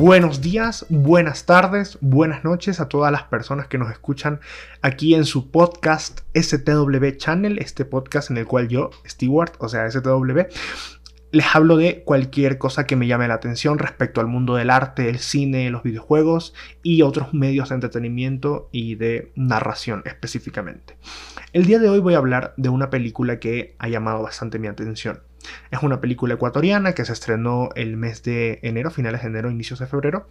Buenos días, buenas tardes, buenas noches a todas las personas que nos escuchan aquí en su podcast STW Channel, este podcast en el cual yo, Stewart, o sea, STW, les hablo de cualquier cosa que me llame la atención respecto al mundo del arte, el cine, los videojuegos y otros medios de entretenimiento y de narración específicamente. El día de hoy voy a hablar de una película que ha llamado bastante mi atención. Es una película ecuatoriana que se estrenó el mes de enero, finales de enero, inicios de febrero,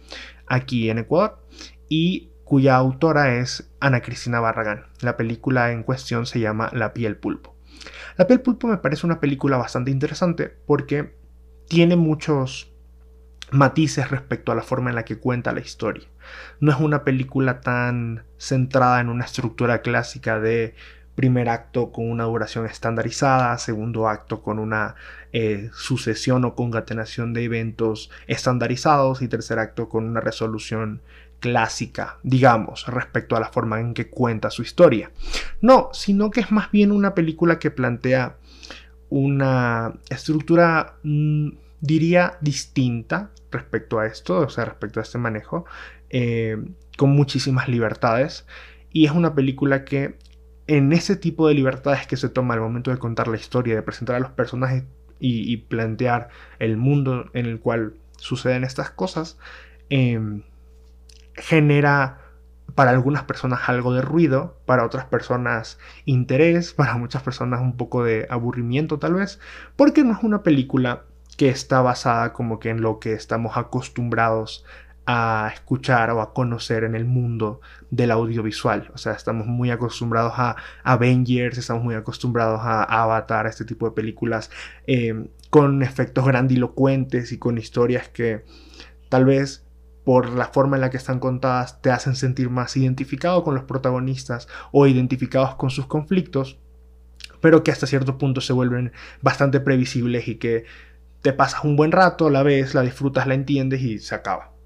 aquí en Ecuador, y cuya autora es Ana Cristina Barragán. La película en cuestión se llama La piel pulpo. La piel pulpo me parece una película bastante interesante porque tiene muchos matices respecto a la forma en la que cuenta la historia. No es una película tan centrada en una estructura clásica de primer acto con una duración estandarizada, segundo acto con una eh, sucesión o concatenación de eventos estandarizados y tercer acto con una resolución clásica, digamos, respecto a la forma en que cuenta su historia. No, sino que es más bien una película que plantea una estructura, mm, diría, distinta respecto a esto, o sea, respecto a este manejo, eh, con muchísimas libertades. Y es una película que en ese tipo de libertades que se toma al momento de contar la historia, de presentar a los personajes y, plantear el mundo en el cual suceden estas cosas, em, genera para algunas personas algo de ruido, para otras personas interés, para muchas personas un poco de aburrimiento tal vez, porque no es una película que está basada como que en lo que estamos acostumbrados a escuchar o a conocer en el mundo del audiovisual. O sea, estamos muy acostumbrados a Avengers, estamos muy acostumbrados a Avatar, a este tipo de películas eh, con efectos grandilocuentes y con historias que tal vez por la forma en la que están contadas te hacen sentir más identificado con los protagonistas o identificados con sus conflictos, pero que hasta cierto punto se vuelven bastante previsibles y que te pasas un buen rato, la ves, la disfrutas, la entiendes y se acaba.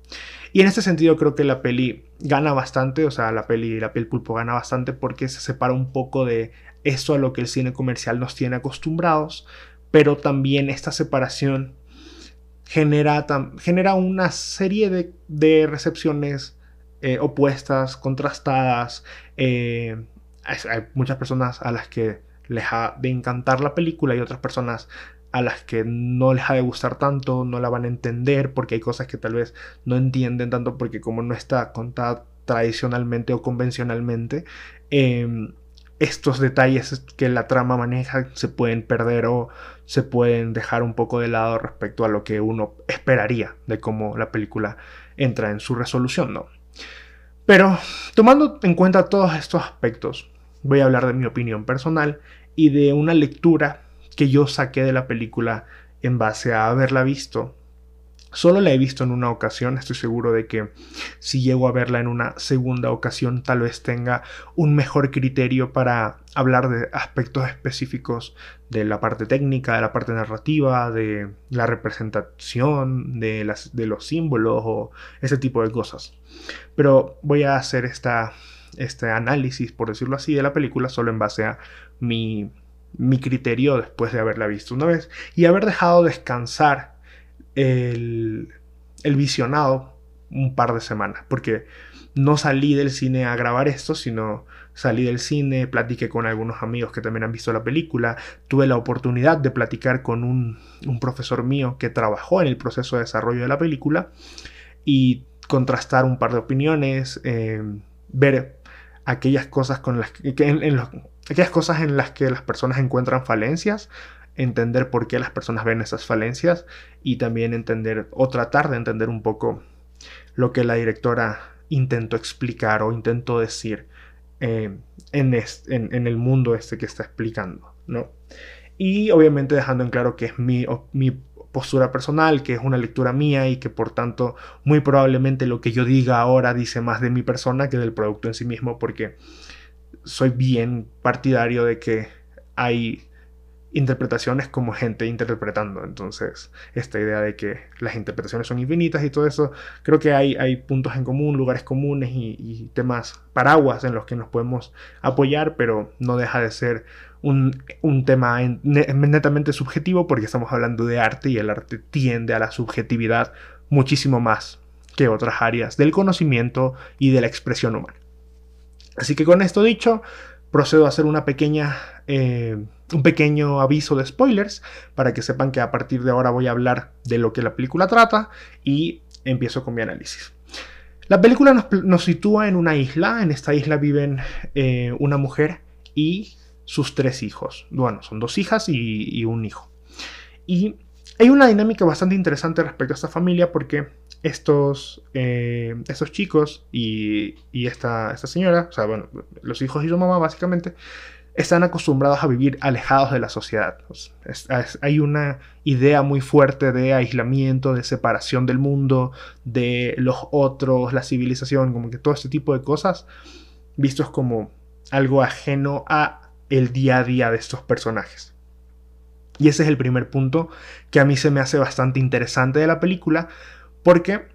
Y en este sentido creo que la peli gana bastante, o sea, la peli La piel pulpo gana bastante porque se separa un poco de eso a lo que el cine comercial nos tiene acostumbrados, pero también esta separación genera, genera una serie de, recepciones eh, opuestas, contrastadas. Eh, hay muchas personas a las que les ha de encantar la película y otras personas a las que no les ha de gustar tanto, no la van a entender porque hay cosas que tal vez no entienden tanto porque como no está contada tradicionalmente o convencionalmente, em, estos detalles que la trama maneja se pueden perder o se pueden dejar un poco de lado respecto a lo que uno esperaría de cómo la película entra en su resolución, ¿no? Pero tomando en cuenta todos estos aspectos, voy a hablar de mi opinión personal y de una lectura que yo saqué de la película en base a haberla visto. Solo la he visto en una ocasión, estoy seguro de que si llego a verla en una segunda ocasión tal vez tenga un mejor criterio para hablar de aspectos específicos de la parte técnica, de la parte narrativa, de la representación, de, los símbolos o ese tipo de cosas. Pero voy a hacer este análisis, por decirlo así, de la película solo en base a mi mi criterio después de haberla visto una vez y haber dejado descansar el, el visionado un par de semanas, porque no salí del cine a grabar esto, sino salí del cine, platiqué con algunos amigos que también han visto la película, tuve la oportunidad de platicar con un, un profesor mío que trabajó en el proceso de desarrollo de la película y contrastar un par de opiniones, eh, ver aquellas cosas con las que, en, aquellas cosas en las que las personas encuentran falencias, entender por qué las personas ven esas falencias y también entender o tratar de entender un poco lo que la directora intentó explicar o intentó decir eh, en, en, el mundo este que está explicando, ¿no? Y obviamente dejando en claro que es mi, mi postura personal, que es una lectura mía y que por tanto muy probablemente lo que yo diga ahora dice más de mi persona que del producto en sí mismo porque soy bien partidario de que hay interpretaciones como gente interpretando. Entonces, esta idea de que las interpretaciones son infinitas y todo eso, creo que hay, hay puntos en común, lugares comunes y, temas paraguas en los que nos podemos apoyar, pero no deja de ser un, tema netamente subjetivo porque estamos hablando de arte y el arte tiende a la subjetividad muchísimo más que otras áreas del conocimiento y de la expresión humana. Así que con esto dicho, procedo a hacer una pequeña, eh, un pequeño aviso de spoilers para que sepan que a partir de ahora voy a hablar de lo que la película trata y empiezo con mi análisis. La película nos, sitúa en una isla, en esta isla viven eh, una mujer y sus tres hijos. Bueno, son dos hijas y, un hijo. Y hay una dinámica bastante interesante respecto a esta familia porque estos, eh, estos chicos y, esta, esta, señora, o sea, bueno, los hijos y su mamá básicamente, están acostumbrados a vivir alejados de la sociedad. hay una idea muy fuerte de aislamiento, de separación del mundo, de los otros, la civilización, como que todo este tipo de cosas vistos como algo ajeno a el día a día de estos personajes. Y ese es el primer punto que a mí se me hace bastante interesante de la película, porque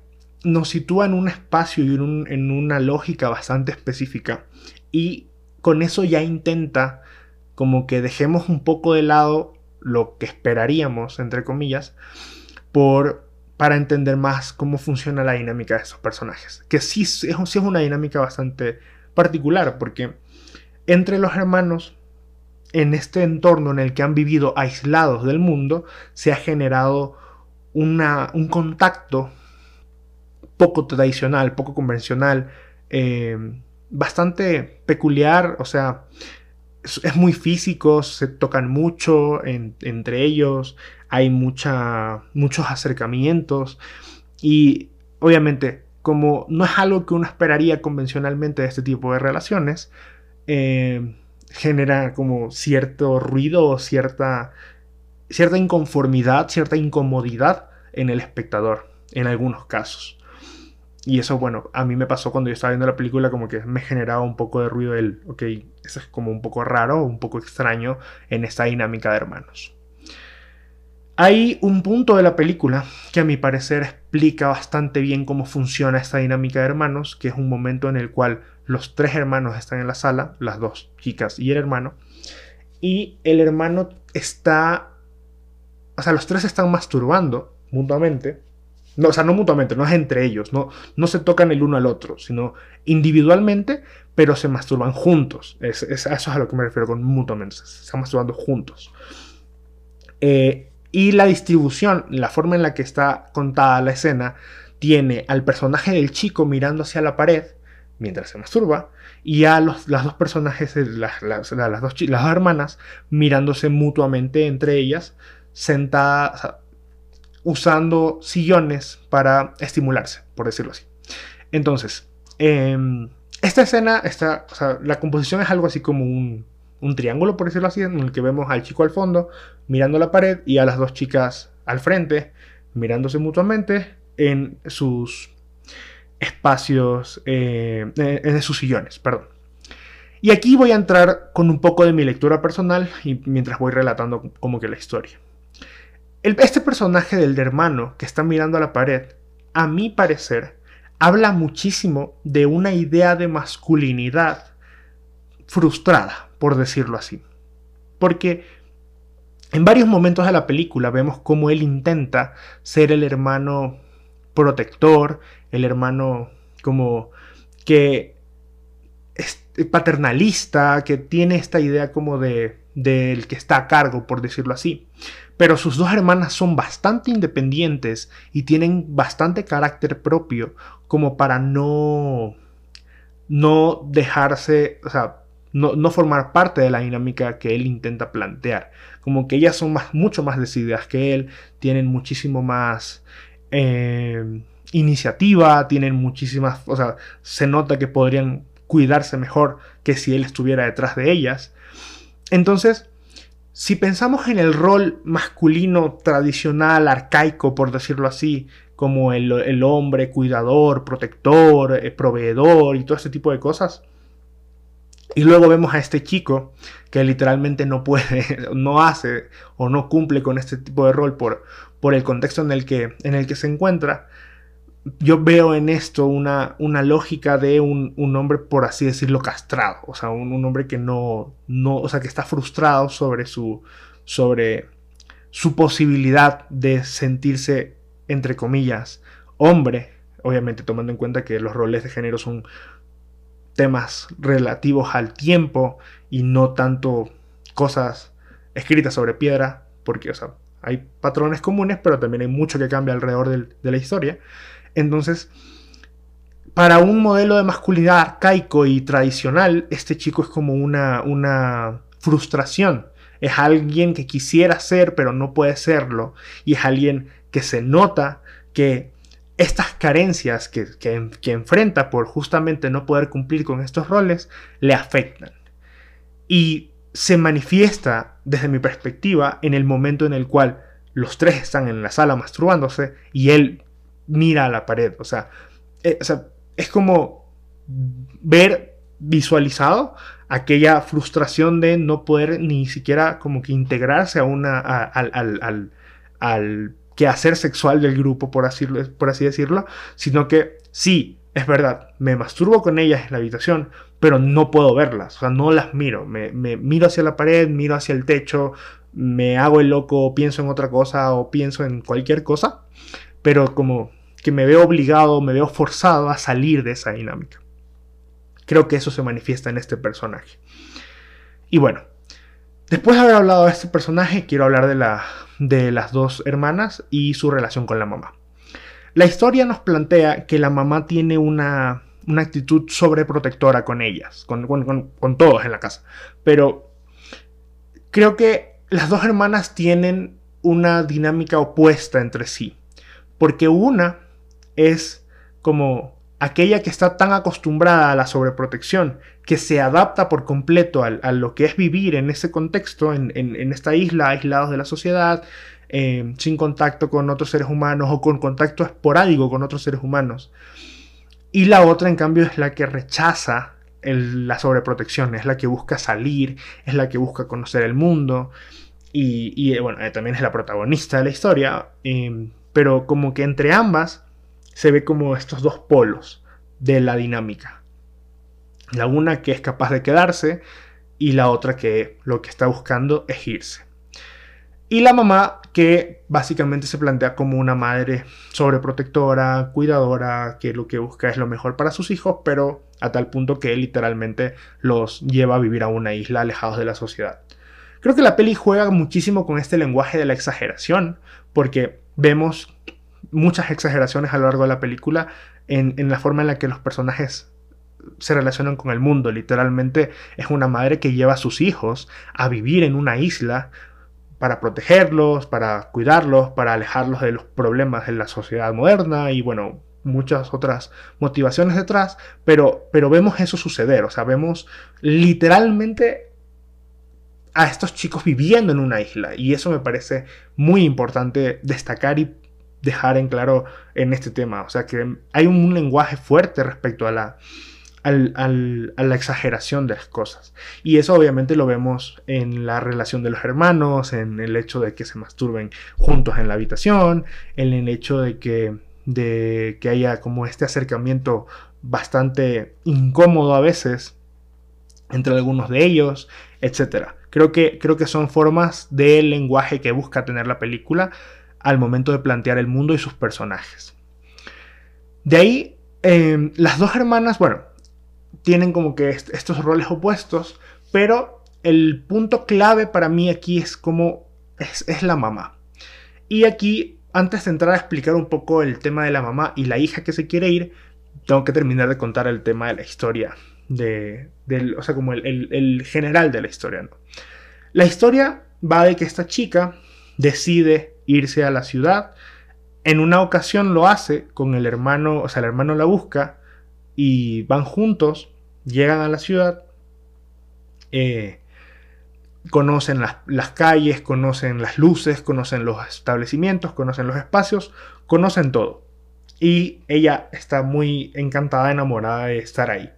nos sitúa en un espacio y en, una lógica bastante específica. Y con eso ya intenta como que dejemos un poco de lado lo que esperaríamos, entre comillas, por, para entender más cómo funciona la dinámica de estos personajes. Que sí es, sí es una dinámica bastante particular, porque entre los hermanos en este entorno en el que han vivido aislados del mundo, se ha generado una, un contacto poco tradicional, poco convencional, eh, bastante peculiar, o sea, es, muy físico, se tocan mucho entre ellos, hay mucha, muchos acercamientos y obviamente como no es algo que uno esperaría convencionalmente de este tipo de relaciones, eh, genera como cierto ruido cierta, cierta inconformidad, cierta incomodidad en el espectador, en algunos casos. Y eso, bueno, a mí me pasó cuando yo estaba viendo la película, como que me generaba un poco de ruido el, ok, eso es como un poco raro, un poco extraño en esta dinámica de hermanos. Hay un punto de la película que a mi parecer explica bastante bien cómo funciona esta dinámica de hermanos, que es un momento en el cual los tres hermanos están en la sala, las dos chicas y el hermano, y el hermano está, o sea, los tres están masturbando mutuamente, no, o sea, no mutuamente, no es entre ellos, no, no se tocan el uno al otro, sino individualmente, pero se masturban juntos. Es, eso es a lo que me refiero con mutuamente, se están masturbando juntos. Eh, y la distribución, la forma en la que está contada la escena, tiene al personaje del chico mirando hacia la pared mientras se masturba y a los, las dos personajes, las, las, las, dos, las dos hermanas, mirándose mutuamente entre ellas, sentadas, usando sillones para estimularse, por decirlo así. Entonces, em, esta escena, esta, la composición es algo así como un, un triángulo, por decirlo así, en el que vemos al chico al fondo mirando la pared y a las dos chicas al frente mirándose mutuamente en sus espacios, eh, en sus sillones, perdón. Y aquí voy a entrar con un poco de mi lectura personal y mientras voy relatando como que la historia. Este personaje del hermano que está mirando a la pared, a mi parecer, habla muchísimo de una idea de masculinidad frustrada, por decirlo así. Porque en varios momentos de la película vemos cómo él intenta ser el hermano protector, el hermano como que es paternalista, que tiene esta idea como de del que está a cargo, por decirlo así. Pero sus dos hermanas son bastante independientes y tienen bastante carácter propio como para no no dejarse, o sea, no, formar parte de la dinámica que él intenta plantear. Como que ellas son más, mucho más decididas que él, tienen muchísimo más eh, iniciativa, tienen muchísimas, o sea, se nota que podrían cuidarse mejor que si él estuviera detrás de ellas. Entonces, si pensamos en el rol masculino tradicional, arcaico, por decirlo así, como el, hombre cuidador, protector, eh, proveedor y todo ese tipo de cosas, y luego vemos a este chico que literalmente no puede, no hace o no cumple con este tipo de rol por, por el contexto en el, que, en el que se encuentra. Yo veo en esto una, una lógica de un, un, hombre, por así decirlo, castrado. O sea, un, un, hombre que no, no, o sea, que está frustrado sobre su, sobre su posibilidad de sentirse, entre comillas, hombre obviamente tomando en cuenta que los roles de género son temas relativos al tiempo y no tanto cosas escritas sobre piedra, porque, o sea, hay patrones comunes, pero también hay mucho que cambia alrededor de la historia. Entonces, para un modelo de masculinidad arcaico y tradicional, este chico es como una, una frustración. Es alguien que quisiera ser, pero no puede serlo. Y es alguien que se nota que estas carencias que, que, enfrenta por justamente no poder cumplir con estos roles le afectan. Y se manifiesta, desde mi perspectiva, en el momento en el cual los tres están en la sala masturbándose y él mira a la pared. O sea, eh, es como ver visualizado aquella frustración de no poder ni siquiera como que integrarse a una, al, al, al quehacer sexual del grupo, por así, por así decirlo, sino que sí, es verdad, me masturbo con ellas en la habitación, pero no puedo verlas, o sea, no las miro, me, miro hacia la pared, miro hacia el techo, me hago el loco, pienso en otra cosa o pienso en cualquier cosa, pero como que me veo obligado, me veo forzado a salir de esa dinámica. Creo que eso se manifiesta en este personaje. Y bueno, después de haber hablado de este personaje, quiero hablar de, la, de las dos hermanas y su relación con la mamá. La historia nos plantea que la mamá tiene una, una actitud sobreprotectora con ellas, con, con, todos en la casa. Pero creo que las dos hermanas tienen una dinámica opuesta entre sí. Porque una es como aquella que está tan acostumbrada a la sobreprotección que se adapta por completo a, lo que es vivir en ese contexto, en, esta isla, aislados de la sociedad, eh, sin contacto con otros seres humanos o con contacto esporádico con otros seres humanos. Y la otra, en cambio, es la que rechaza la sobreprotección, es la que busca salir, es la que busca conocer el mundo. Y, eh, bueno, eh, también es la protagonista de la historia. pero como que entre ambas se ve como estos dos polos de la dinámica. La una que es capaz de quedarse y la otra que lo que está buscando es irse. Y la mamá que básicamente se plantea como una madre sobreprotectora, cuidadora, que lo que busca es lo mejor para sus hijos, pero a tal punto que literalmente los lleva a vivir a una isla alejados de la sociedad. Creo que la peli juega muchísimo con este lenguaje de la exageración, porque vemos muchas exageraciones a lo largo de la película en, la forma en la que los personajes se relacionan con el mundo. Literalmente es una madre que lleva a sus hijos a vivir en una isla para protegerlos, para cuidarlos, para alejarlos de los problemas de la sociedad moderna y bueno, muchas otras motivaciones detrás, pero, pero vemos eso suceder, o sea, vemos literalmente a estos chicos viviendo en una isla. Y eso me parece muy importante destacar y dejar en claro en este tema. O sea que hay un lenguaje fuerte respecto a la, a la exageración de las cosas. Y eso obviamente lo vemos en la relación de los hermanos, en el hecho de que se masturben juntos en la habitación, en el hecho de que, de que haya como este acercamiento bastante incómodo a veces entre algunos de ellos, etc. Creo que, creo que son formas del lenguaje que busca tener la película al momento de plantear el mundo y sus personajes. De ahí, em, las dos hermanas, bueno, tienen como que estos roles opuestos, pero el punto clave para mí aquí es como es, la mamá. Y aquí, antes de entrar a explicar un poco el tema de la mamá y la hija que se quiere ir, tengo que terminar de contar el tema de la historia, de, o sea, como el, el general de la historia. ¿no? La historia va de que esta chica decide irse a la ciudad. En una ocasión lo hace con el hermano, o sea, el hermano la busca y van juntos, llegan a la ciudad, eh, conocen las, las, calles, conocen las luces, conocen los establecimientos, conocen los espacios, conocen todo. Y ella está muy encantada, enamorada de estar ahí.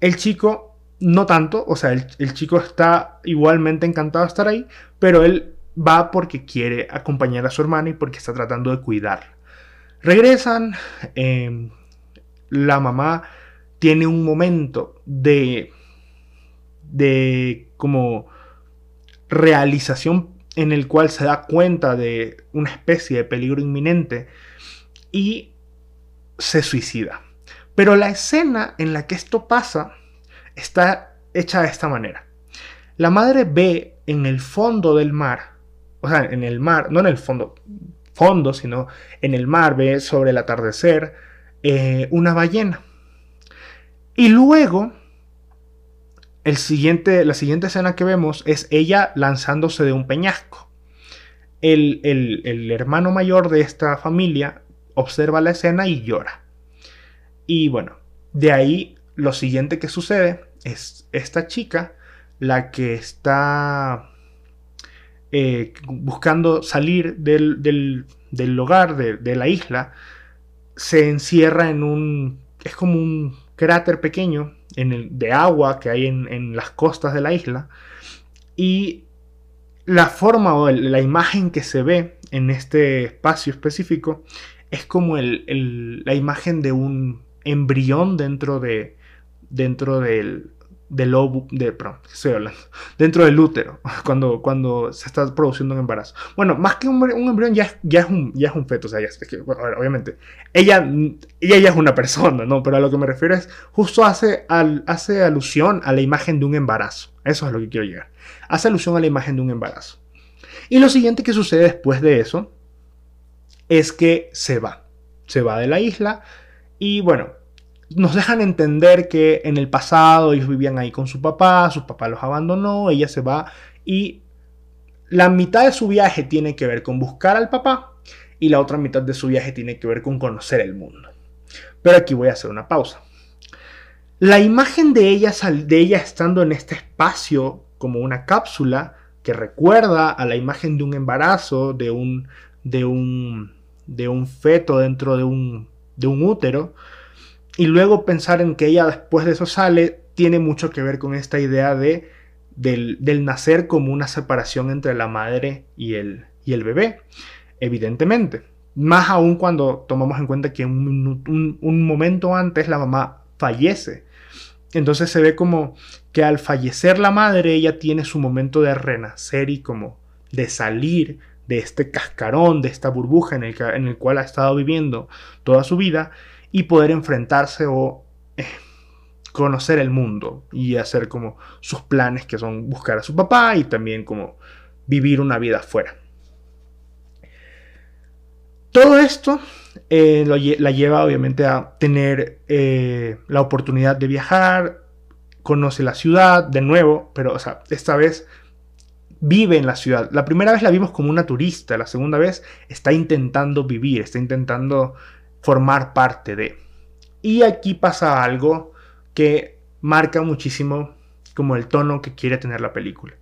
El chico no tanto, o sea, el, el chico está igualmente encantado de estar ahí, pero él va porque quiere acompañar a su hermana y porque está tratando de cuidarla. Regresan, em, la mamá tiene un momento de, de como realización en el cual se da cuenta de una especie de peligro inminente y se suicida. Pero la escena en la que esto pasa está hecha de esta manera. La madre ve en el fondo del mar, o sea, en el mar, no en el fondo, fondo, sino en el mar, ve sobre el atardecer eh, una ballena. Y luego, el siguiente, la siguiente escena que vemos es ella lanzándose de un peñasco. El, el hermano mayor de esta familia observa la escena y llora. Y bueno, de ahí lo siguiente que sucede es esta chica la que está eh, buscando salir del, del, hogar, de, la isla, se encierra en un... es como un cráter pequeño en el, de agua que hay en, las costas de la isla. Y la forma o la imagen que se ve en este espacio específico es como la imagen de un embrión dentro de dentro del, del óvulo, de, perdón, estoy hablando, dentro del útero, cuando, cuando se está produciendo un embarazo. Bueno, más que un, embrión ya, ya, es un, ya es un feto, o sea, ya, obviamente, ella, ella ya es una persona, ¿no? Pero a lo que me refiero es, justo hace, al, hace alusión a la imagen de un embarazo, eso es lo que quiero llegar, hace alusión a la imagen de un embarazo. Y lo siguiente que sucede después de eso es que se va, se va de la isla y bueno, nos dejan entender que en el pasado ellos vivían ahí con su papá, su papá los abandonó, ella se va y la mitad de su viaje tiene que ver con buscar al papá y la otra mitad de su viaje tiene que ver con conocer el mundo. Pero aquí voy a hacer una pausa. La imagen de ella, de ella estando en este espacio como una cápsula que recuerda a la imagen de un embarazo, de un, de un, de un feto dentro de un, de un útero, y luego pensar en que ella después de eso sale, tiene mucho que ver con esta idea de, del, nacer como una separación entre la madre y el, y el bebé, evidentemente. Más aún cuando tomamos en cuenta que un, un momento antes la mamá fallece. Entonces se ve como que al fallecer la madre, ella tiene su momento de renacer y como de salir de este cascarón, de esta burbuja en el, en el cual ha estado viviendo toda su vida y poder enfrentarse o eh, conocer el mundo y hacer como sus planes que son buscar a su papá y también como vivir una vida afuera. Todo esto eh, la lleva obviamente a tener eh, la oportunidad de viajar, conoce la ciudad de nuevo, pero o sea, esta vez vive en la ciudad. La primera vez la vimos como una turista, la segunda vez está intentando vivir, está intentando formar parte de. Y aquí pasa algo que marca muchísimo como el tono que quiere tener la película.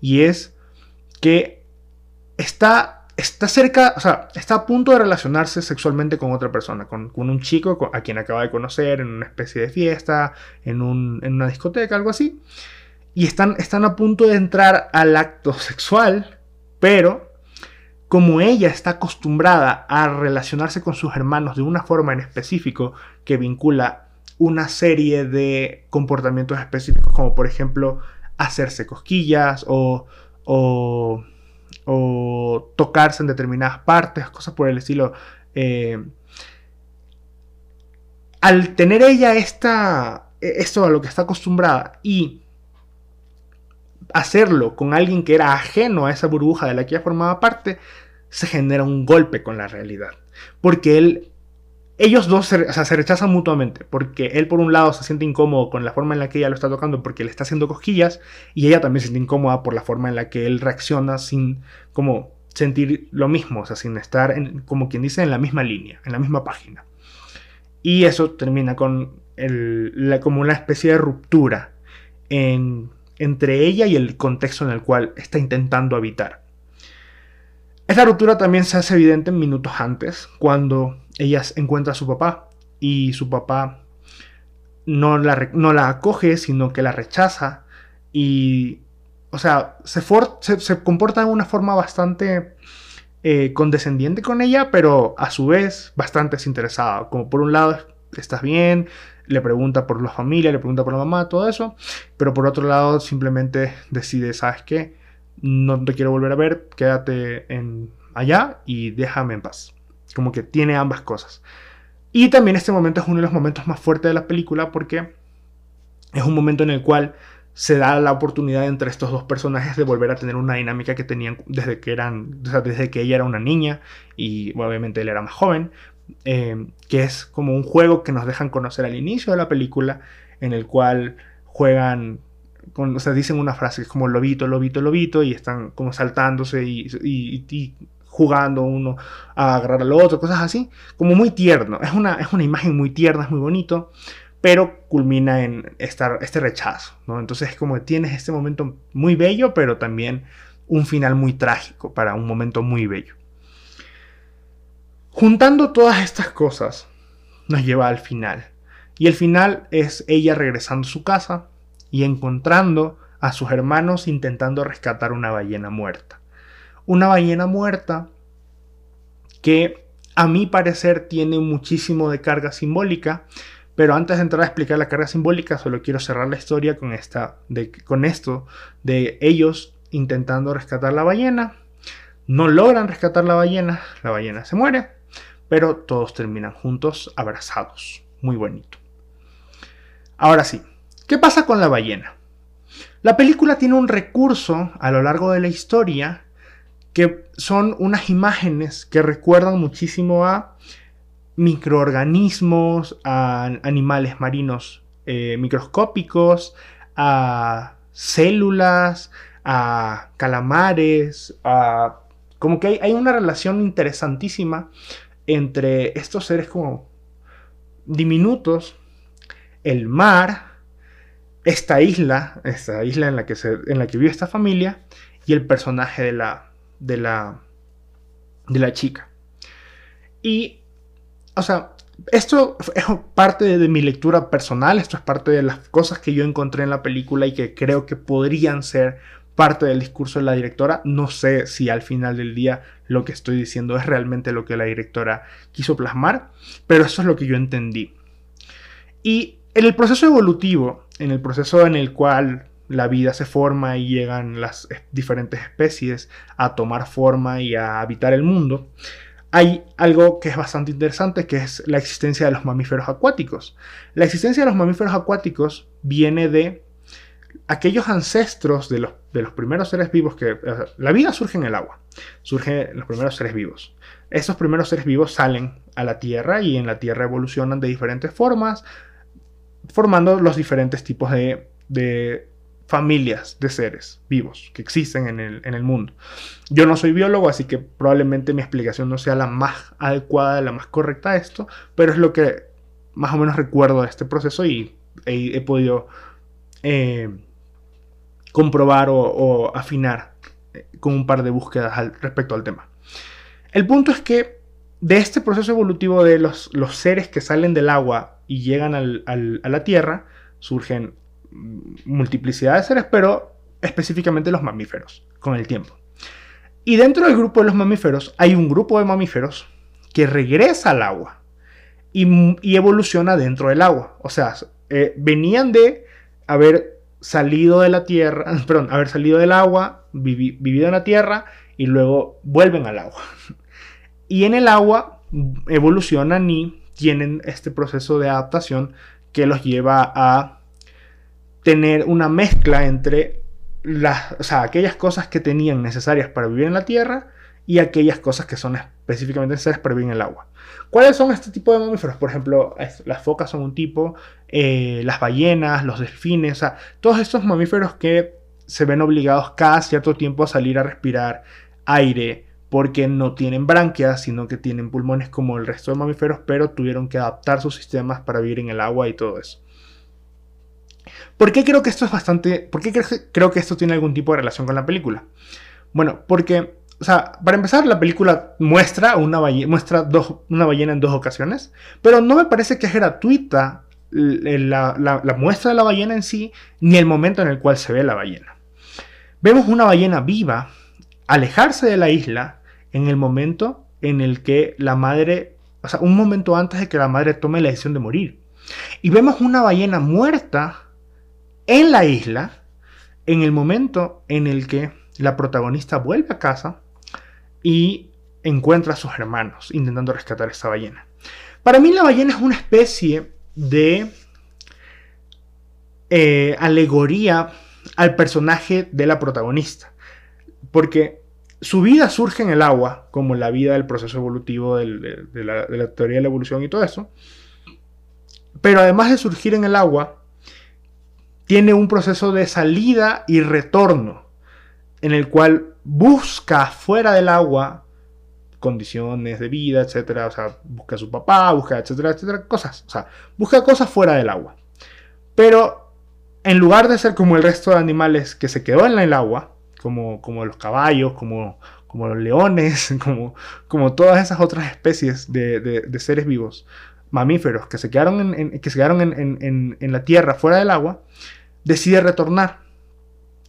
Y es que está, está cerca, o sea, está a punto de relacionarse sexualmente con otra persona, con, un chico a quien acaba de conocer en una especie de fiesta, en, en una discoteca, algo así. Y están, están a punto de entrar al acto sexual, pero como ella está acostumbrada a relacionarse con sus hermanos de una forma en específico que vincula una serie de comportamientos específicos, como por ejemplo hacerse cosquillas o, o, tocarse en determinadas partes, cosas por el estilo. Eh, al tener ella esta, esto a lo que está acostumbrada y hacerlo con alguien que era ajeno a esa burbuja de la que ella formaba parte, se genera un golpe con la realidad. Porque él, ellos dos se, rechazan mutuamente. Porque él por un lado se siente incómodo con la forma en la que ella lo está tocando porque le está haciendo cosquillas. Y ella también se siente incómoda por la forma en la que él reacciona sin como sentir lo mismo. O sea, sin estar como quien dice en la misma línea, en la misma página. Y eso termina con la, como una especie de ruptura en entre ella y el contexto en el cual está intentando habitar. Esta ruptura también se hace evidente en minutos antes, cuando ella encuentra a su papá y su papá no la, no la acoge, sino que la rechaza y, o sea, se, se, comporta de una forma bastante eh, condescendiente con ella, pero a su vez bastante desinteresada. Como por un lado, estás bien, le pregunta por la familia, le pregunta por la mamá, todo eso, pero por otro lado simplemente decide, ¿sabes qué? No te quiero volver a ver, quédate en allá y déjame en paz. Como que tiene ambas cosas. Y también este momento es uno de los momentos más fuertes de la película porque es un momento en el cual se da la oportunidad entre estos dos personajes de volver a tener una dinámica que tenían desde que eran, desde que ella era una niña y obviamente él era más joven, eh, que es como un juego que nos dejan conocer al inicio de la película, en el cual juegan, o sea, dicen una frase que es como lobito, lobito, lobito, y están como saltándose y, jugando uno a agarrar al otro, cosas así, como muy tierno, es una, es una imagen muy tierna, es muy bonito, pero culmina en estar, este rechazo, ¿no? Entonces es como tienes este momento muy bello, pero también un final muy trágico para un momento muy bello. Juntando todas estas cosas nos lleva al final. Y el final es ella regresando a su casa y encontrando a sus hermanos intentando rescatar una ballena muerta. Una ballena muerta que a mi parecer tiene muchísimo de carga simbólica, pero antes de entrar a explicar la carga simbólica, solo quiero cerrar la historia con, esta, con esto de ellos intentando rescatar la ballena. No logran rescatar la ballena, la ballena se muere pero todos terminan juntos, abrazados. Muy bonito. Ahora sí, ¿qué pasa con la ballena? La película tiene un recurso a lo largo de la historia que son unas imágenes que recuerdan muchísimo a microorganismos, a animales marinos eh, microscópicos, a células, a calamares, a... Como que hay, hay una relación interesantísima entre estos seres como diminutos, el mar, esta isla, esta isla en la que, se, en la que vive esta familia, y el personaje de la, de la, de la chica. Y, o sea, esto es parte de, de, mi lectura personal, esto es parte de las cosas que yo encontré en la película y que creo que podrían ser parte del discurso de la directora. No sé si al final del día lo que estoy diciendo es realmente lo que la directora quiso plasmar, pero eso es lo que yo entendí. Y en el proceso evolutivo, en el proceso en el cual la vida se forma y llegan las diferentes especies a tomar forma y a habitar el mundo, hay algo que es bastante interesante, que es la existencia de los mamíferos acuáticos. La existencia de los mamíferos acuáticos viene de aquellos ancestros de los, de los primeros seres vivos que... la vida surge en el agua, surgen los primeros seres vivos. Esos primeros seres vivos salen a la Tierra y en la Tierra evolucionan de diferentes formas, formando los diferentes tipos de, de familias de seres vivos que existen en el, en el, mundo. Yo no soy biólogo, así que probablemente mi explicación no sea la más adecuada, la más correcta a esto, pero es lo que más o menos recuerdo de este proceso y he, podido eh, comprobar o, afinar eh, con un par de búsquedas al, respecto al tema. El punto es que de este proceso evolutivo de los, los seres que salen del agua y llegan al, a la Tierra, surgen multiplicidad de seres, pero específicamente los mamíferos, con el tiempo. Y dentro del grupo de los mamíferos hay un grupo de mamíferos que regresa al agua y, y evoluciona dentro del agua. O sea, eh, venían de haber salido de la tierra, perdón, haber salido del agua, vivido en la tierra y luego vuelven al agua. Y en el agua evolucionan y tienen este proceso de adaptación que los lleva a tener una mezcla entre las, o sea, aquellas cosas que tenían necesarias para vivir en la tierra y aquellas cosas que son específicamente necesarias para el agua. ¿Cuáles son este tipo de mamíferos? Por ejemplo, las focas son un tipo, eh, las ballenas, los delfines, o sea, todos estos mamíferos que se ven obligados cada cierto tiempo a salir a respirar aire porque no tienen branquias, sino que tienen pulmones como el resto de mamíferos, pero tuvieron que adaptar sus sistemas para vivir en el agua y todo eso. ¿Por qué creo que esto es bastante... ¿Por qué creo que esto tiene algún tipo de relación con la película? Bueno, porque o sea, para empezar, la película muestra, una, muestra una ballena en dos ocasiones, pero no me parece que es gratuita la, la, muestra de la ballena en sí, ni el momento en el cual se ve la ballena. Vemos una ballena viva alejarse de la isla en el momento en el que la madre, o sea, un momento antes de que la madre tome la decisión de morir. Y vemos una ballena muerta en la isla en el momento en el que la protagonista vuelve a casa y encuentra a sus hermanos intentando rescatar esta ballena. Para mí la ballena es una especie de eh, alegoría al personaje de la protagonista. Porque su vida surge en el agua, como la vida del proceso evolutivo de, la, de, la, teoría de la evolución y todo eso. Pero además de surgir en el agua, tiene un proceso de salida y retorno, en el cual busca fuera del agua condiciones de vida, etcétera, o sea, busca a su papá, busca, etcétera, etcétera, cosas, o sea, busca cosas fuera del agua. Pero en lugar de ser como el resto de animales que se quedó en el agua, como, como los caballos, como, como los leones, como, como todas esas otras especies de, seres vivos, mamíferos, que se quedaron, en, que se quedaron en, en, la tierra, fuera del agua, decide retornar.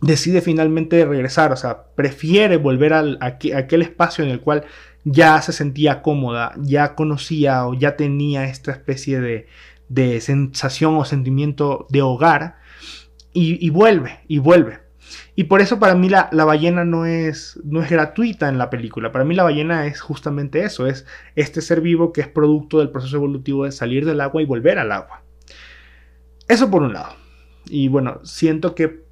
Decide finalmente regresar, o sea, prefiere volver al, a aquel espacio en el cual ya se sentía cómoda, ya conocía o ya tenía esta especie de, de sensación o sentimiento de hogar y, vuelve, y vuelve. Y por eso para mí la, ballena no es, no es gratuita en la película. Para mí la ballena es justamente eso, es este ser vivo que es producto del proceso evolutivo de salir del agua y volver al agua. Eso por un lado. Y bueno, siento que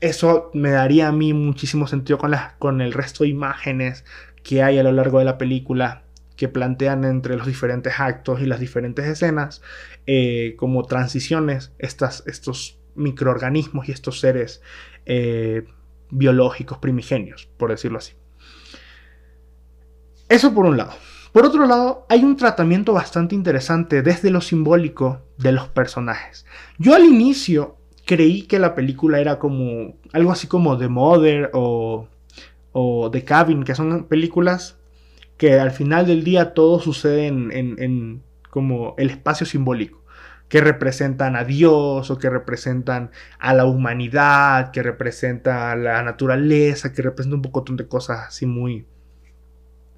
eso me daría a mí muchísimo sentido con, con el resto de imágenes que hay a lo largo de la película que plantean entre los diferentes actos y las diferentes escenas eh, como transiciones estas, estos microorganismos y estos seres eh, biológicos primigenios, por decirlo así. Eso por un lado. Por otro lado, hay un tratamiento bastante interesante desde lo simbólico de los personajes. Yo al inicio creí que la película era como algo así como The Mother o, o The Cabin, que son películas que al final del día todo sucede en como el espacio simbólico que representan a Dios o que representan a la humanidad, que representa a la naturaleza, que representa un poco de cosas así muy,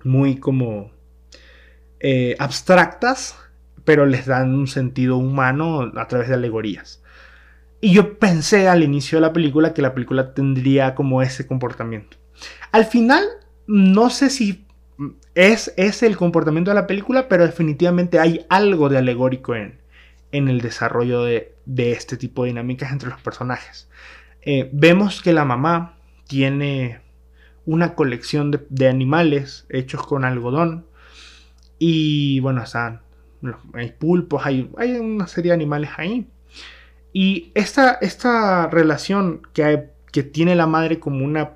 muy como eh, abstractas, pero les dan un sentido humano a través de alegorías. Y yo pensé al inicio de la película que la película tendría como ese comportamiento. Al final, no sé si es, es el comportamiento de la película, pero definitivamente hay algo de alegórico en, en el desarrollo de, este tipo de dinámicas entre los personajes. Eh, vemos que la mamá tiene una colección de, animales hechos con algodón y bueno, están, hay pulpos, hay, hay una serie de animales ahí. Y esta, esta relación que, que tiene la madre como, una,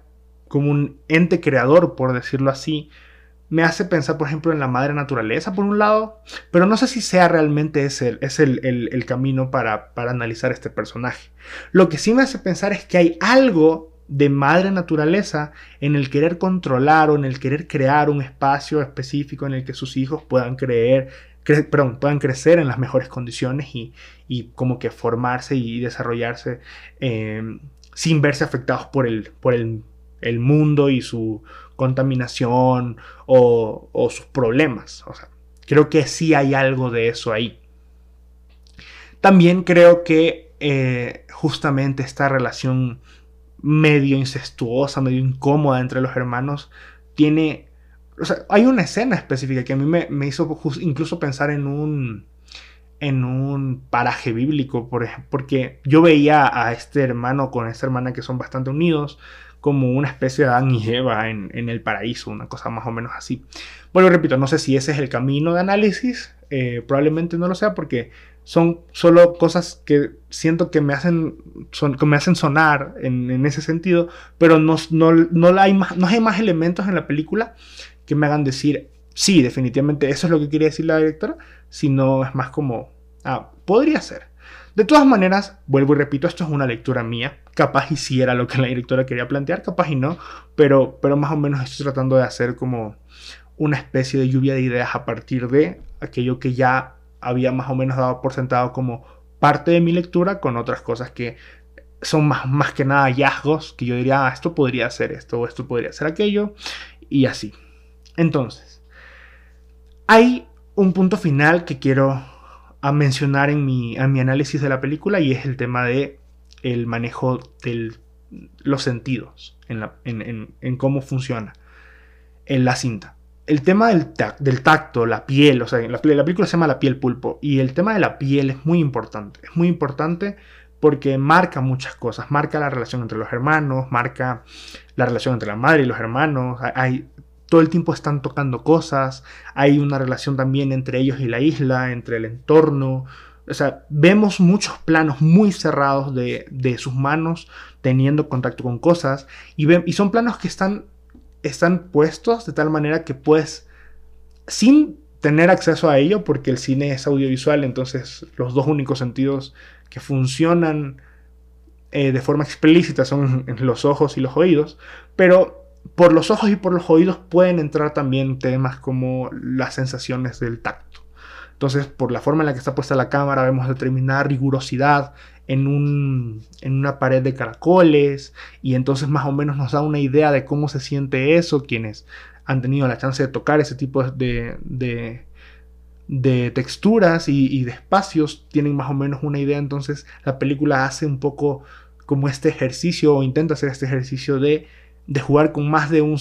como un ente creador, por decirlo así, me hace pensar, por ejemplo, en la madre naturaleza, por un lado, pero no sé si sea realmente ese, es el, camino para, para, analizar este personaje. Lo que sí me hace pensar es que hay algo de madre naturaleza en el querer controlar o en el querer crear un espacio específico en el que sus hijos puedan creer, puedan crecer en las mejores condiciones y, como que formarse y desarrollarse eh, sin verse afectados por el, por el el mundo y su contaminación o, sus problemas. O sea, creo que sí hay algo de eso ahí. También creo que eh, justamente esta relación medio incestuosa, medio incómoda entre los hermanos, tiene... O sea, hay una escena específica que a mí me, me hizo incluso pensar en un, en un paraje bíblico, por ejemplo, porque yo veía a este hermano con esta hermana que son bastante unidos, como una especie de Adán y Eva en, el paraíso, una cosa más o menos así. Bueno, repito, no sé si ese es el camino de análisis, eh, probablemente no lo sea porque son solo cosas que siento que me hacen, son, que me hacen sonar en, ese sentido, pero no, no, hay más, no hay más elementos en la película que me hagan decir, sí, definitivamente eso es lo que quería decir la directora, sino es más como, ah, podría ser. De todas maneras, vuelvo y repito, esto es una lectura mía. Capaz hiciera lo que la directora quería plantear, capaz y no, pero, pero más o menos estoy tratando de hacer como una especie de lluvia de ideas a partir de aquello que ya había más o menos dado por sentado como parte de mi lectura con otras cosas que son más, más que nada hallazgos que yo diría, ah, esto podría ser esto o esto podría ser aquello y así. Entonces, hay un punto final que quiero a mencionar en mi, análisis de la película y es el tema de el manejo de los sentidos en, cómo funciona en la cinta. el tema del, del, tacto, la piel, o sea, la, la, película se llama La piel pulpo, y el tema de la piel es muy importante, es muy importante porque marca muchas cosas, marca la relación entre los hermanos, marca la relación entre la madre y los hermanos, hay, todo el tiempo están tocando cosas, hay una relación también entre ellos y la isla, entre el entorno, o sea, vemos muchos planos muy cerrados de, de sus manos teniendo contacto con cosas y, y son planos que están están puestos de tal manera que puedes, sin tener acceso a ello, porque el cine es audiovisual, entonces los dos únicos sentidos que funcionan eh, de forma explícita son los ojos y los oídos, pero por los ojos y por los oídos pueden entrar también temas como las sensaciones del tacto. Entonces, por la forma en la que está puesta la cámara, vemos determinada rigurosidad en, un, en una pared de caracoles y entonces más o menos nos da una idea de cómo se siente eso quienes han tenido la chance de tocar ese tipo de, de, de texturas y, de espacios tienen más o menos una idea entonces la película hace un poco como este ejercicio o intenta hacer este ejercicio de, de jugar con más de, un,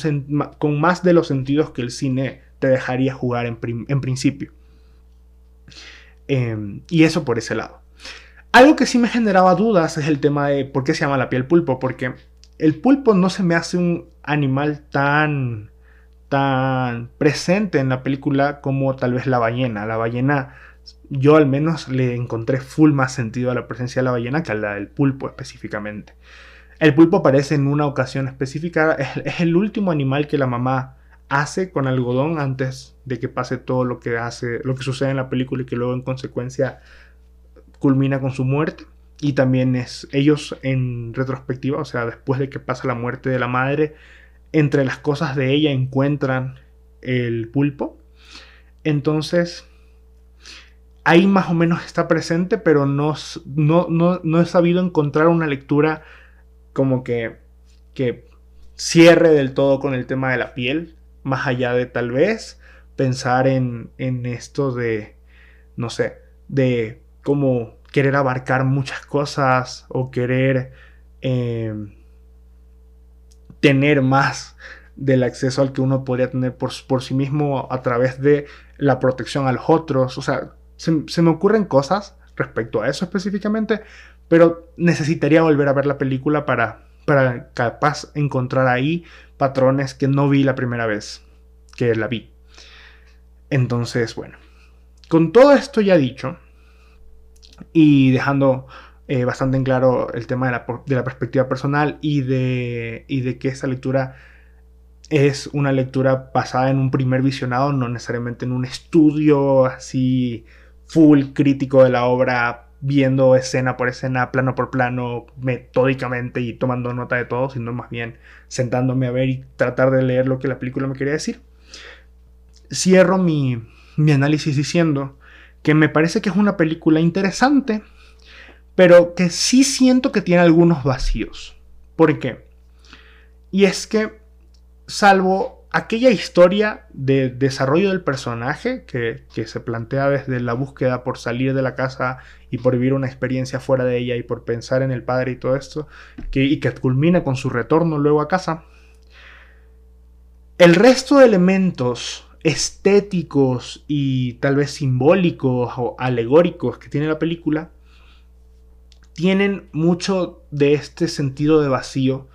con más de los sentidos que el cine te dejaría jugar en, en principio. Em, y eso por ese lado. Algo que sí me generaba dudas es el tema de por qué se llama la piel pulpo, porque el pulpo no se me hace un animal tan tan presente en la película como tal vez la ballena. La ballena, yo al menos le encontré full más sentido a la presencia de la ballena que a la del pulpo específicamente. El pulpo aparece en una ocasión específica, es, el último animal que la mamá hace con algodón antes de que pase todo lo que hace, lo que sucede en la película y que luego en consecuencia culmina con su muerte. Y también es ellos en retrospectiva, o sea, después de que pasa la muerte de la madre, entre las cosas de ella encuentran el pulpo. Entonces, ahí más o menos está presente, pero no, no, no, he sabido encontrar una lectura como que, que cierre del todo con el tema de la piel, más allá de tal vez pensar en, en esto de, no sé, de como querer abarcar muchas cosas o querer em, tener más del acceso al que uno podría tener por, por, sí mismo a través de la protección a los otros. O sea, se, me ocurren cosas respecto a eso específicamente, pero necesitaría volver a ver la película para, para capaz encontrar ahí patrones que no vi la primera vez que la vi. Entonces, bueno, con todo esto ya dicho, y dejando eh, bastante en claro el tema de la, perspectiva personal y de, y de que esta lectura es una lectura basada en un primer visionado, no necesariamente en un estudio así full crítico de la obra, viendo escena por escena, plano por plano, metódicamente y tomando nota de todo, sino más bien sentándome a ver y tratar de leer lo que la película me quería decir. Cierro mi, mi análisis diciendo que me parece que es una película interesante, pero que sí siento que tiene algunos vacíos. ¿Por qué? Y es que, salvo aquella historia de desarrollo del personaje que, se plantea desde la búsqueda por salir de la casa y por vivir una experiencia fuera de ella y por pensar en el padre y todo esto, que, y que culmina con su retorno luego a casa, el resto de elementos estéticos y tal vez simbólicos o alegóricos que tiene la película, tienen mucho de este sentido de vacío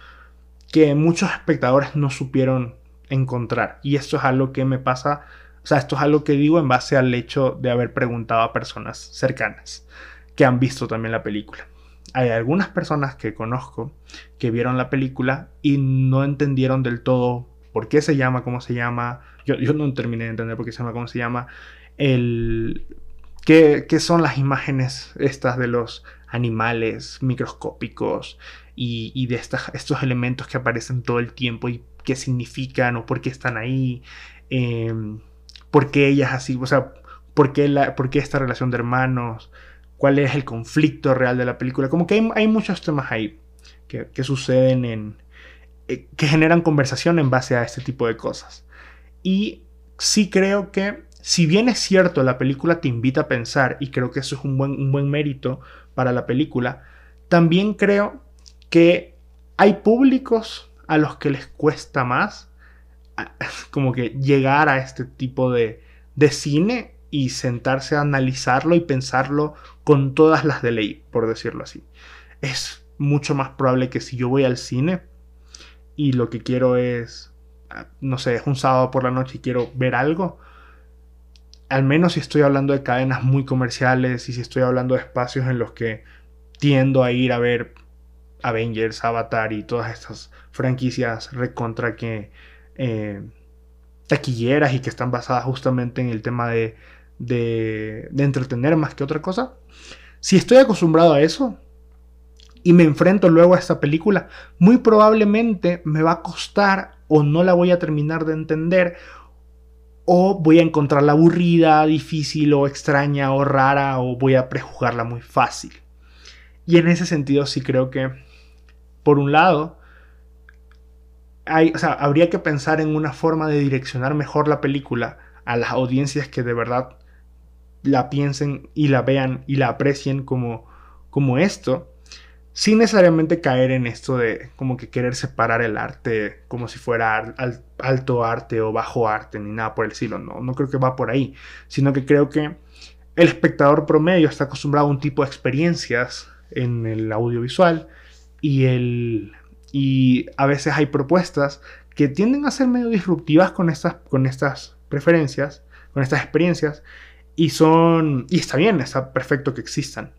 que muchos espectadores no supieron encontrar. Y esto es algo que me pasa, o sea, esto es algo que digo en base al hecho de haber preguntado a personas cercanas que han visto también la película. Hay algunas personas que conozco que vieron la película y no entendieron del todo por qué se llama, cómo se llama, yo, no terminé de entender por qué se llama, cómo se llama, el, qué, son las imágenes estas de los animales microscópicos y, de estos elementos que aparecen todo el tiempo y qué significan o por qué están ahí, em, por qué ellas así, o sea, por qué, la, por qué esta relación de hermanos, cuál es el conflicto real de la película, como que hay, muchos temas ahí que, suceden en, eh, que generan conversación en base a este tipo de cosas. Y sí creo que, si bien es cierto, la película te invita a pensar, y creo que eso es un buen, un buen mérito para la película, también creo que hay públicos a los que les cuesta más como que llegar a este tipo de, de cine y sentarse a analizarlo y pensarlo con todas las de ley, por decirlo así. Es mucho más probable que si yo voy al cine y lo que quiero es, ah, no sé, es un sábado por la noche y quiero ver algo, al menos si estoy hablando de cadenas muy comerciales y si estoy hablando de espacios en los que tiendo a ir a ver Avengers, Avatar y todas estas franquicias recontra que eh, taquilleras y que están basadas justamente en el tema de, de, de entretener más que otra cosa. Si estoy acostumbrado a eso y me enfrento luego a esta película, muy probablemente me va a costar o no la voy a terminar de entender o voy a encontrarla aburrida, difícil o extraña o rara o voy a prejugarla muy fácil. Y en ese sentido sí creo que, por un lado, hay, habría que pensar en una forma de direccionar mejor la película a las audiencias que de verdad la piensen y la vean y la aprecien como, como esto sin necesariamente caer en esto de como que querer separar el arte como si fuera alto arte o bajo arte ni nada por el estilo. No, no creo que va por ahí, sino que creo que el espectador promedio está acostumbrado a un tipo de experiencias en el audiovisual y, el, y a veces hay propuestas que tienden a ser medio disruptivas con estas, con estas preferencias, con estas experiencias y son y está bien, está perfecto que existan.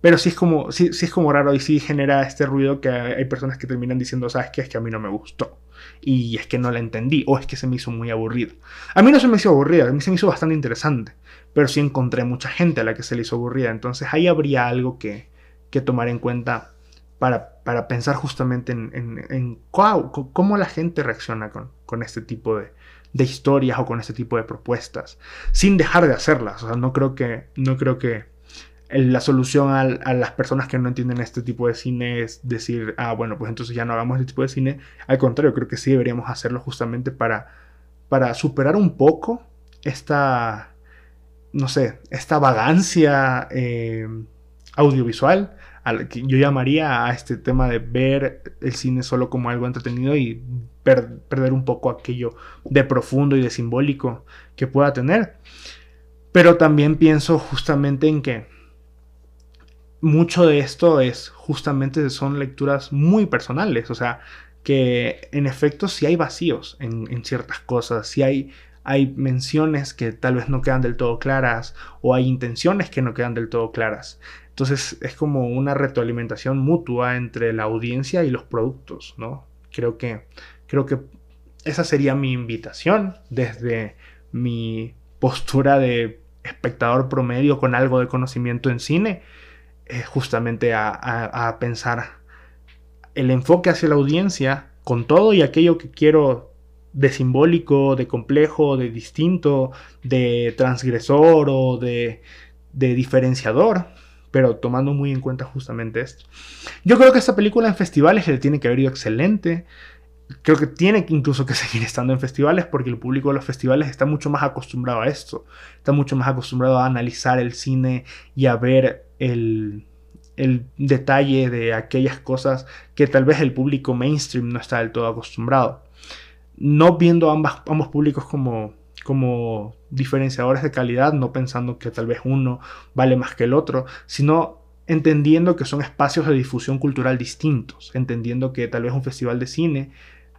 Pero sí es como, sí, es como raro y sí genera este ruido que hay personas que terminan diciendo, ¿sabes qué? Es que a mí no me gustó. Y es que no la entendí. O es que se me hizo muy aburrido. A mí no se me hizo aburrida, a mí se me hizo bastante interesante. Pero sí encontré mucha gente a la que se le hizo aburrida. Entonces ahí habría algo que, que tomar en cuenta para, para pensar justamente en, en, cómo la gente reacciona con, con este tipo de, de, historias o con este tipo de propuestas. Sin dejar de hacerlas. O sea, no creo que, no creo que la solución a, las personas que no entienden este tipo de cine es decir, ah, bueno, pues entonces ya no hagamos este tipo de cine. Al contrario, creo que sí deberíamos hacerlo justamente para, para superar un poco esta, no sé, esta vagancia eh, audiovisual al que yo llamaría a este tema de ver el cine solo como algo entretenido y perder un poco aquello de profundo y de simbólico que pueda tener. Pero también pienso justamente en que mucho de esto es justamente son lecturas muy personales, o sea, que en efecto si hay vacíos en, ciertas cosas, si hay, hay menciones que tal vez no quedan del todo claras o hay intenciones que no quedan del todo claras. Entonces es como una retroalimentación mutua entre la audiencia y los productos, ¿no? Creo que, creo que esa sería mi invitación desde mi postura de espectador promedio con algo de conocimiento en cine eh, justamente a, pensar el enfoque hacia la audiencia con todo y aquello que quiero de simbólico, de complejo, de distinto, de transgresor o de, de diferenciador, pero tomando muy en cuenta justamente esto. Yo creo que esta película en festivales le tiene que haber ido excelente creo que tiene incluso que seguir estando en festivales porque el público de los festivales está mucho más acostumbrado a esto, está mucho más acostumbrado a analizar el cine y a ver el, el detalle de aquellas cosas que tal vez el público mainstream no está del todo acostumbrado. No viendo ambas, ambos públicos como, como diferenciadores de calidad, no pensando que tal vez uno vale más que el otro, sino entendiendo que son espacios de difusión cultural distintos, entendiendo que tal vez un festival de cine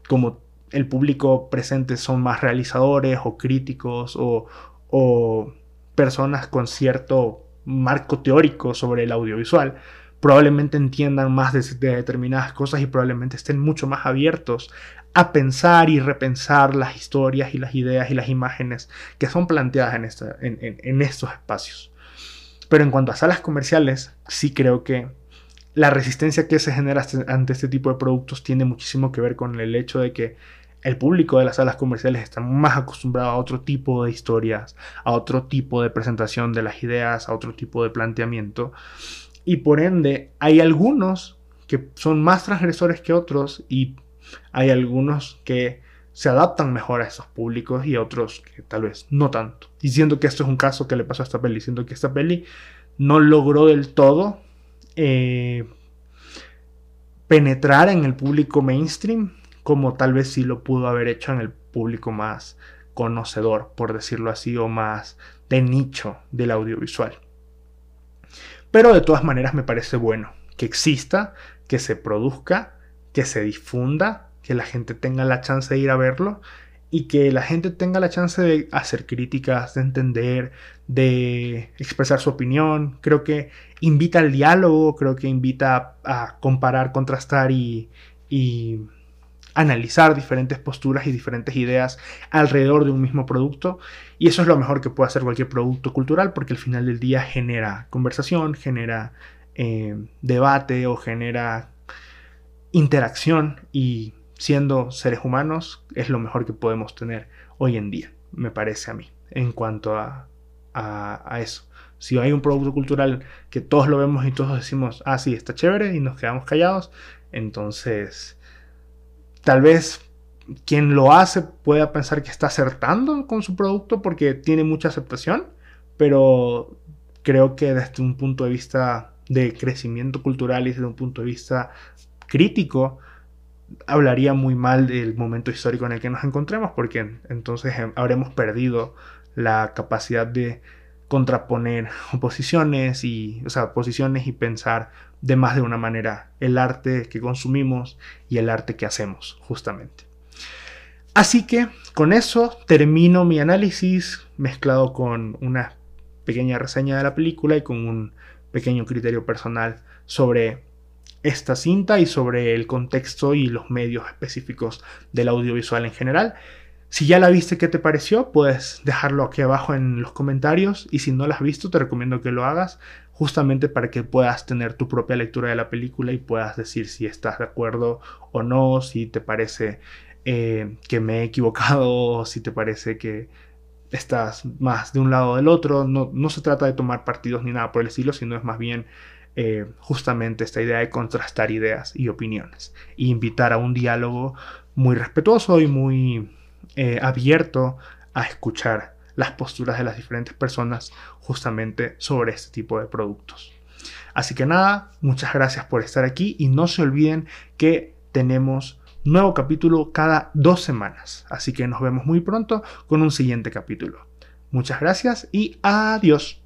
como el público presente son más realizadores o críticos o, personas con cierto marco teórico sobre el audiovisual, probablemente entiendan más de, determinadas cosas y probablemente estén mucho más abiertos a pensar y repensar las historias y las ideas y las imágenes que son planteadas en, estos espacios. Pero en cuanto a salas comerciales, sí creo que la resistencia que se genera ante este tipo de productos tiene muchísimo que ver con el hecho de que el público de las salas comerciales está más acostumbrado a otro tipo de historias, a otro tipo de presentación de las ideas, a otro tipo de planteamiento. Y por ende, hay algunos que son más transgresores que otros y hay algunos que se adaptan mejor a esos públicos y otros que tal vez no tanto. Diciendo que esto es un caso que le pasó a esta peli, siendo que esta peli no logró del todo eh, penetrar en el público mainstream como tal vez sí lo pudo haber hecho en el público más conocedor, por decirlo así, o más de nicho del audiovisual. Pero de todas maneras me parece bueno que exista, que se produzca, que se difunda, que la gente tenga la chance de ir a verlo y que la gente tenga la chance de hacer críticas, de entender, de expresar su opinión. Creo que invita al diálogo, creo que invita a comparar, contrastar y, y analizar diferentes posturas y diferentes ideas alrededor de un mismo producto. Y eso es lo mejor que puede hacer cualquier producto cultural porque al final del día genera conversación, genera eh, debate o genera interacción y siendo seres humanos es lo mejor que podemos tener hoy en día, me parece a mí, en cuanto a, a, eso. Si hay un producto cultural que todos lo vemos y todos decimos, ah, sí, está chévere y nos quedamos callados, entonces Tal vez quien lo hace pueda pensar que está acertando con su producto porque tiene mucha aceptación, pero creo que desde un punto de vista de crecimiento cultural y desde un punto de vista crítico, hablaría muy mal del momento histórico en el que nos encontremos, porque entonces habremos perdido la capacidad de contraponer oposiciones y, o sea, posiciones y pensar de más de una manera el arte que consumimos y el arte que hacemos, justamente. Así que con eso termino mi análisis mezclado con una pequeña reseña de la película y con un pequeño criterio personal sobre esta cinta y sobre el contexto y los medios específicos del audiovisual en general. Si ya la viste, ¿qué te pareció? Puedes dejarlo aquí abajo en los comentarios y si no la has visto, te recomiendo que lo hagas justamente para que puedas tener tu propia lectura de la película y puedas decir si estás de acuerdo o no, si te parece eh, que me he equivocado si te parece que estás más de un lado o del otro. No, no, se trata de tomar partidos ni nada por el estilo, sino es más bien eh, justamente esta idea de contrastar ideas y opiniones e invitar a un diálogo muy respetuoso y muy eh, abierto a escuchar las posturas de las diferentes personas justamente sobre este tipo de productos. Así que nada, muchas gracias por estar aquí y no se olviden que tenemos nuevo capítulo cada dos semanas. Así que nos vemos muy pronto con un siguiente capítulo. Muchas gracias y adiós.